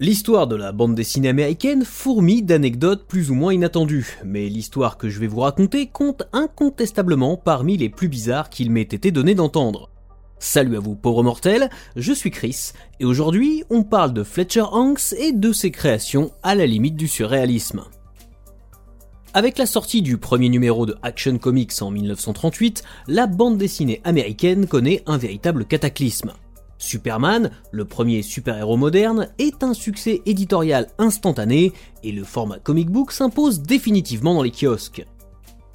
L'histoire de la bande dessinée américaine fourmille d'anecdotes plus ou moins inattendues, mais l'histoire que je vais vous raconter compte incontestablement parmi les plus bizarres qu'il m'ait été donné d'entendre. Salut à vous pauvres mortels, je suis Chris, et aujourd'hui on parle de Fletcher Hanks et de ses créations à la limite du surréalisme. Avec la sortie du premier numéro de Action Comics en 1938, la bande dessinée américaine connaît un véritable cataclysme. Superman, le premier super-héros moderne, est un succès éditorial instantané et le format comic book s'impose définitivement dans les kiosques.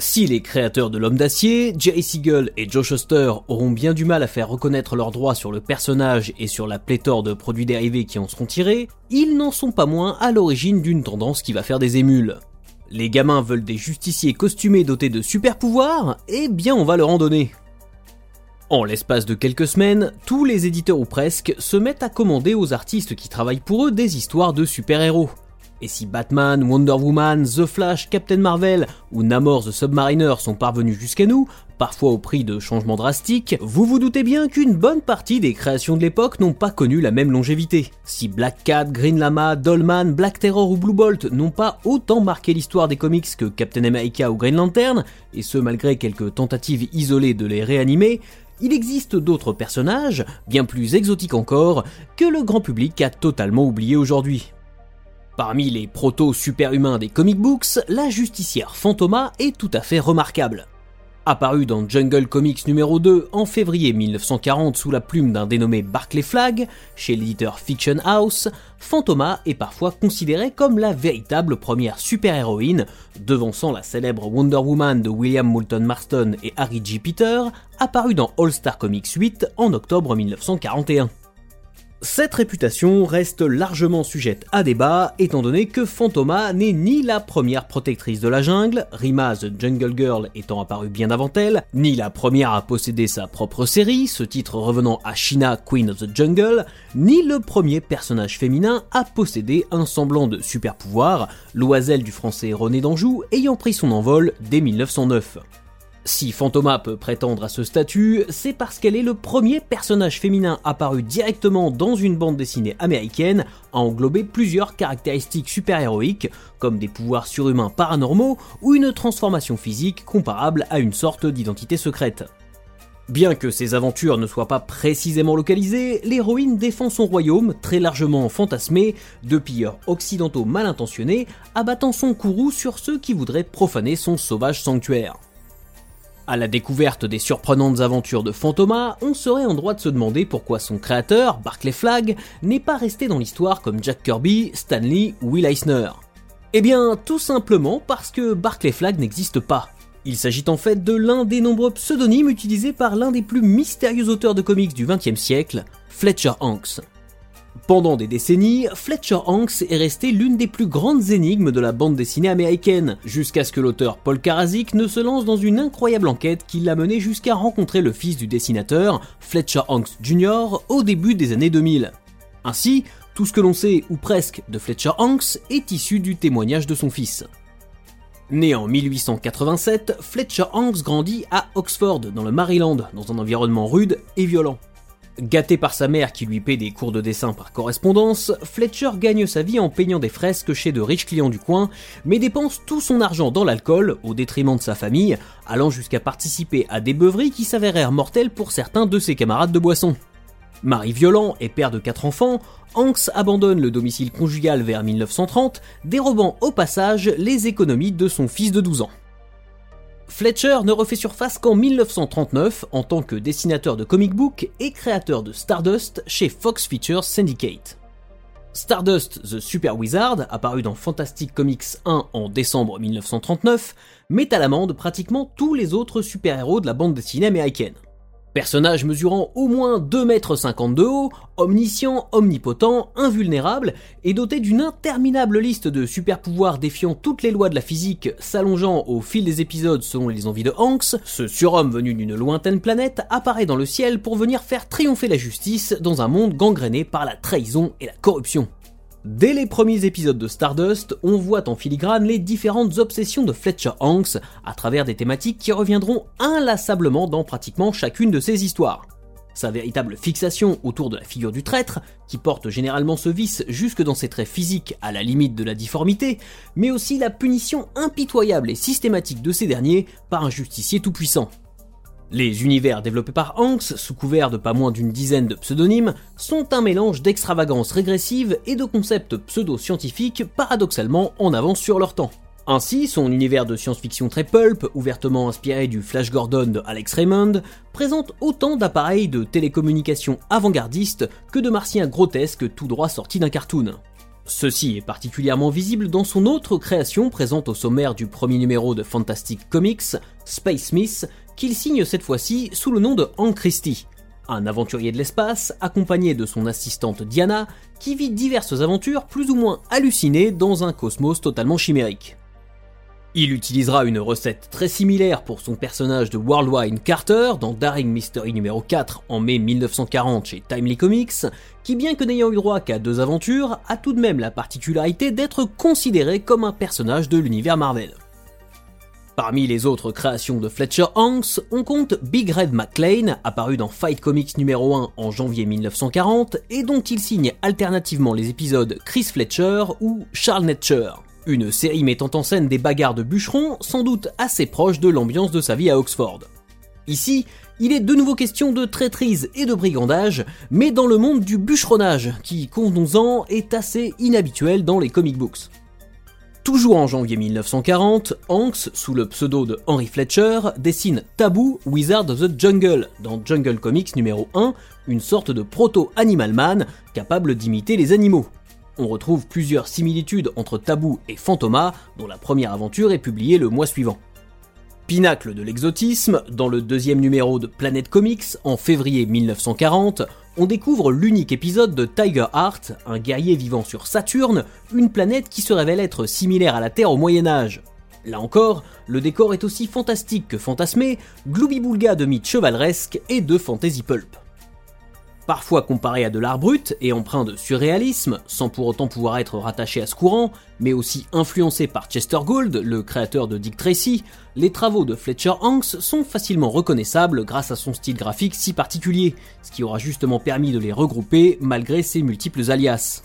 Si les créateurs de l'homme d'acier, Jerry Siegel et Joe Shuster auront bien du mal à faire reconnaître leurs droits sur le personnage et sur la pléthore de produits dérivés qui en seront tirés, ils n'en sont pas moins à l'origine d'une tendance qui va faire des émules. Les gamins veulent des justiciers costumés dotés de super pouvoirs, eh bien on va leur en donner. En l'espace de quelques semaines, tous les éditeurs ou presque se mettent à commander aux artistes qui travaillent pour eux des histoires de super-héros. Et si Batman, Wonder Woman, The Flash, Captain Marvel ou Namor the Submariner sont parvenus jusqu'à nous, parfois au prix de changements drastiques, vous vous doutez bien qu'une bonne partie des créations de l'époque n'ont pas connu la même longévité. Si Black Cat, Green Lama, Dollman, Black Terror ou Blue Bolt n'ont pas autant marqué l'histoire des comics que Captain America ou Green Lantern, et ce malgré quelques tentatives isolées de les réanimer, il existe d'autres personnages, bien plus exotiques encore, que le grand public a totalement oublié aujourd'hui. Parmi les proto-super-humains des comic books, la justicière Fantoma est tout à fait remarquable. Apparu dans Jungle Comics numéro 2 en février 1940 sous la plume d'un dénommé Barclay Flagg, chez l'éditeur Fiction House, Phantoma est parfois considérée comme la véritable première super-héroïne, devançant la célèbre Wonder Woman de William Moulton Marston et Harry G. Peter, apparue dans All Star Comics 8 en octobre 1941. Cette réputation reste largement sujette à débat, étant donné que Phantoma n'est ni la première protectrice de la jungle, Rima the Jungle Girl étant apparue bien avant elle, ni la première à posséder sa propre série, ce titre revenant à Shina Queen of the Jungle, ni le premier personnage féminin à posséder un semblant de super pouvoir, l'oiselle du français René d'Anjou ayant pris son envol dès 1909. Si Phantoma peut prétendre à ce statut, c'est parce qu'elle est le premier personnage féminin apparu directement dans une bande dessinée américaine à englober plusieurs caractéristiques super-héroïques, comme des pouvoirs surhumains paranormaux ou une transformation physique comparable à une sorte d'identité secrète. Bien que ses aventures ne soient pas précisément localisées, l'héroïne défend son royaume, très largement fantasmé, de pilleurs occidentaux mal intentionnés, abattant son courroux sur ceux qui voudraient profaner son sauvage sanctuaire. À la découverte des surprenantes aventures de Phantoma, on serait en droit de se demander pourquoi son créateur, Barclay Flagg, n'est pas resté dans l'histoire comme Jack Kirby, Stanley ou Will Eisner. Eh bien, tout simplement parce que Barclay Flagg n'existe pas. Il s'agit en fait de l'un des nombreux pseudonymes utilisés par l'un des plus mystérieux auteurs de comics du XXe siècle, Fletcher Hanks. Pendant des décennies, Fletcher Hanks est resté l'une des plus grandes énigmes de la bande dessinée américaine, jusqu'à ce que l'auteur Paul Karazik ne se lance dans une incroyable enquête qui l'a mené jusqu'à rencontrer le fils du dessinateur, Fletcher Hanks Jr., au début des années 2000. Ainsi, tout ce que l'on sait, ou presque, de Fletcher Hanks est issu du témoignage de son fils. Né en 1887, Fletcher Hanks grandit à Oxford, dans le Maryland, dans un environnement rude et violent. Gâté par sa mère qui lui paie des cours de dessin par correspondance, Fletcher gagne sa vie en peignant des fresques chez de riches clients du coin, mais dépense tout son argent dans l'alcool au détriment de sa famille, allant jusqu'à participer à des beuveries qui s'avérèrent mortelles pour certains de ses camarades de boisson. Mari violent et père de quatre enfants, Hanks abandonne le domicile conjugal vers 1930, dérobant au passage les économies de son fils de 12 ans. Fletcher ne refait surface qu'en 1939 en tant que dessinateur de comic book et créateur de Stardust chez Fox Features Syndicate. Stardust the Super Wizard, apparu dans Fantastic Comics 1 en décembre 1939, met à l'amende pratiquement tous les autres super-héros de la bande dessinée américaine. Personnage mesurant au moins 2,50 m de haut, omniscient, omnipotent, invulnérable, et doté d'une interminable liste de super pouvoirs défiant toutes les lois de la physique, s'allongeant au fil des épisodes selon les envies de Hanks, ce surhomme venu d'une lointaine planète apparaît dans le ciel pour venir faire triompher la justice dans un monde gangréné par la trahison et la corruption. Dès les premiers épisodes de Stardust, on voit en filigrane les différentes obsessions de Fletcher Hanks à travers des thématiques qui reviendront inlassablement dans pratiquement chacune de ses histoires. Sa véritable fixation autour de la figure du traître, qui porte généralement ce vice jusque dans ses traits physiques à la limite de la difformité, mais aussi la punition impitoyable et systématique de ces derniers par un justicier tout-puissant. Les univers développés par Hanks, sous couvert de pas moins d'une dizaine de pseudonymes, sont un mélange d'extravagance régressive et de concepts pseudo-scientifiques paradoxalement en avance sur leur temps. Ainsi, son univers de science-fiction très pulp, ouvertement inspiré du Flash Gordon de Alex Raymond, présente autant d'appareils de télécommunication avant-gardistes que de martiens grotesques tout droit sortis d'un cartoon. Ceci est particulièrement visible dans son autre création présente au sommaire du premier numéro de Fantastic Comics, Space Smith, qu'il signe cette fois-ci sous le nom de Hank Christie, un aventurier de l'espace accompagné de son assistante Diana qui vit diverses aventures plus ou moins hallucinées dans un cosmos totalement chimérique. Il utilisera une recette très similaire pour son personnage de Worldwide Carter dans Daring Mystery numéro 4 en mai 1940 chez Timely Comics, qui bien que n'ayant eu droit qu'à deux aventures, a tout de même la particularité d'être considéré comme un personnage de l'univers Marvel. Parmi les autres créations de Fletcher Hanks, on compte Big Red McLean, apparu dans Fight Comics numéro 1 en janvier 1940, et dont il signe alternativement les épisodes Chris Fletcher ou Charles Netcher. Une série mettant en scène des bagarres de bûcherons, sans doute assez proche de l'ambiance de sa vie à Oxford. Ici, il est de nouveau question de traîtrise et de brigandage, mais dans le monde du bûcheronnage, qui, convenons-en, est assez inhabituel dans les comic books. Toujours en janvier 1940, Hanks, sous le pseudo de Henry Fletcher, dessine Taboo Wizard of the Jungle dans Jungle Comics numéro 1, une sorte de proto-Animal Man capable d'imiter les animaux on retrouve plusieurs similitudes entre Tabou et Fantoma, dont la première aventure est publiée le mois suivant. Pinacle de l'exotisme, dans le deuxième numéro de Planet Comics, en février 1940, on découvre l'unique épisode de Tiger Heart, un guerrier vivant sur Saturne, une planète qui se révèle être similaire à la Terre au Moyen Âge. Là encore, le décor est aussi fantastique que fantasmé, gloubi-boulga de mythes chevaleresques et de fantasy pulp parfois comparé à de l'art brut et empreint de surréalisme, sans pour autant pouvoir être rattaché à ce courant, mais aussi influencé par Chester Gould, le créateur de Dick Tracy, les travaux de Fletcher Hanks sont facilement reconnaissables grâce à son style graphique si particulier, ce qui aura justement permis de les regrouper malgré ses multiples alias.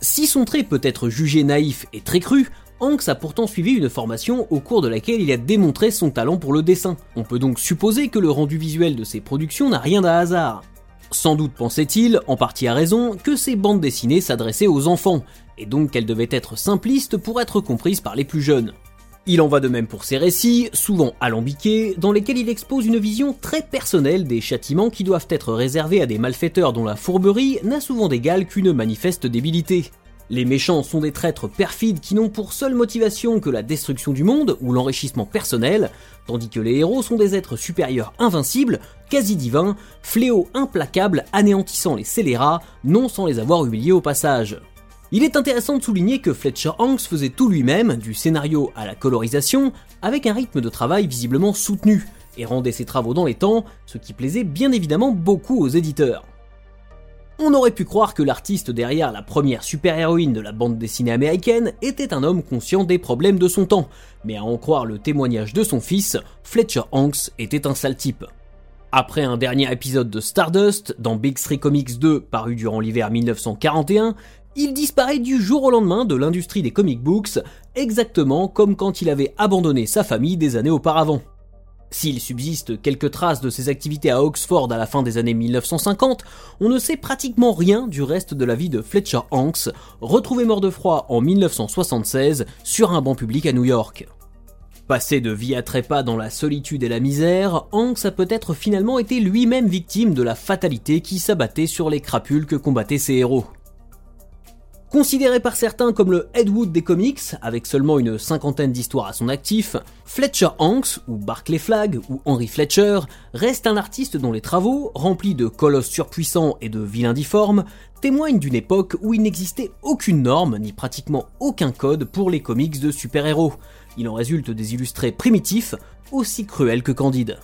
Si son trait peut être jugé naïf et très cru, Hanks a pourtant suivi une formation au cours de laquelle il a démontré son talent pour le dessin. On peut donc supposer que le rendu visuel de ses productions n'a rien d'un hasard. Sans doute pensait-il, en partie à raison, que ces bandes dessinées s'adressaient aux enfants, et donc qu'elles devaient être simplistes pour être comprises par les plus jeunes. Il en va de même pour ses récits, souvent alambiqués, dans lesquels il expose une vision très personnelle des châtiments qui doivent être réservés à des malfaiteurs dont la fourberie n'a souvent d'égal qu'une manifeste débilité. Les méchants sont des traîtres perfides qui n'ont pour seule motivation que la destruction du monde ou l'enrichissement personnel, tandis que les héros sont des êtres supérieurs invincibles, quasi divins, fléaux implacables anéantissant les scélérats, non sans les avoir humiliés au passage. Il est intéressant de souligner que Fletcher Hanks faisait tout lui-même, du scénario à la colorisation, avec un rythme de travail visiblement soutenu, et rendait ses travaux dans les temps, ce qui plaisait bien évidemment beaucoup aux éditeurs. On aurait pu croire que l'artiste derrière la première super-héroïne de la bande dessinée américaine était un homme conscient des problèmes de son temps, mais à en croire le témoignage de son fils, Fletcher Hanks était un sale type. Après un dernier épisode de Stardust, dans Big Three Comics 2 paru durant l'hiver 1941, il disparaît du jour au lendemain de l'industrie des comic books, exactement comme quand il avait abandonné sa famille des années auparavant. S'il subsiste quelques traces de ses activités à Oxford à la fin des années 1950, on ne sait pratiquement rien du reste de la vie de Fletcher Hanks, retrouvé mort de froid en 1976 sur un banc public à New York. Passé de vie à trépas dans la solitude et la misère, Hanks a peut-être finalement été lui-même victime de la fatalité qui s'abattait sur les crapules que combattaient ses héros. Considéré par certains comme le Ed Wood des comics, avec seulement une cinquantaine d'histoires à son actif, Fletcher Hanks, ou Barclay Flagg, ou Henry Fletcher, reste un artiste dont les travaux, remplis de colosses surpuissants et de vilains difformes, témoignent d'une époque où il n'existait aucune norme, ni pratiquement aucun code pour les comics de super-héros. Il en résulte des illustrés primitifs, aussi cruels que candides.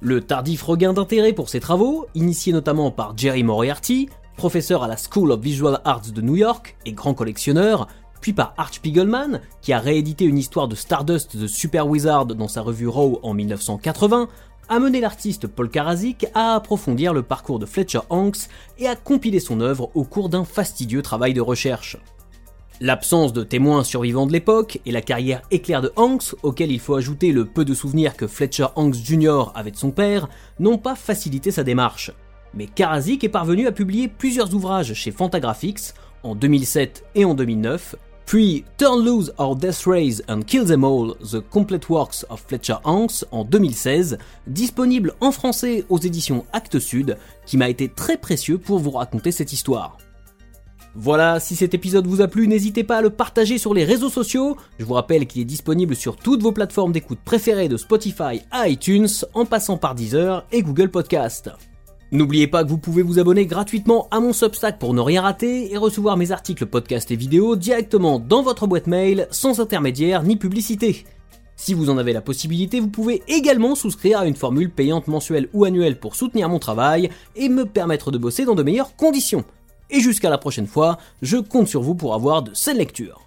Le tardif regain d'intérêt pour ses travaux, initié notamment par Jerry Moriarty, professeur à la School of Visual Arts de New York et grand collectionneur, puis par Arch Spiegelman, qui a réédité une histoire de Stardust The Super Wizard dans sa revue Raw en 1980, a mené l'artiste Paul Karazik à approfondir le parcours de Fletcher Hanks et à compiler son œuvre au cours d'un fastidieux travail de recherche. L'absence de témoins survivants de l'époque et la carrière éclair de Hanks, auquel il faut ajouter le peu de souvenirs que Fletcher Hanks Jr. avait de son père, n'ont pas facilité sa démarche. Mais Karazik est parvenu à publier plusieurs ouvrages chez Fantagraphics en 2007 et en 2009, puis Turn Loose Our Death Rays and Kill Them All, The Complete Works of Fletcher Hanks en 2016, disponible en français aux éditions Actes Sud, qui m'a été très précieux pour vous raconter cette histoire. Voilà, si cet épisode vous a plu, n'hésitez pas à le partager sur les réseaux sociaux. Je vous rappelle qu'il est disponible sur toutes vos plateformes d'écoute préférées de Spotify à iTunes, en passant par Deezer et Google Podcast. N'oubliez pas que vous pouvez vous abonner gratuitement à mon Substack pour ne rien rater et recevoir mes articles, podcasts et vidéos directement dans votre boîte mail sans intermédiaire ni publicité. Si vous en avez la possibilité, vous pouvez également souscrire à une formule payante mensuelle ou annuelle pour soutenir mon travail et me permettre de bosser dans de meilleures conditions. Et jusqu'à la prochaine fois, je compte sur vous pour avoir de saines lectures.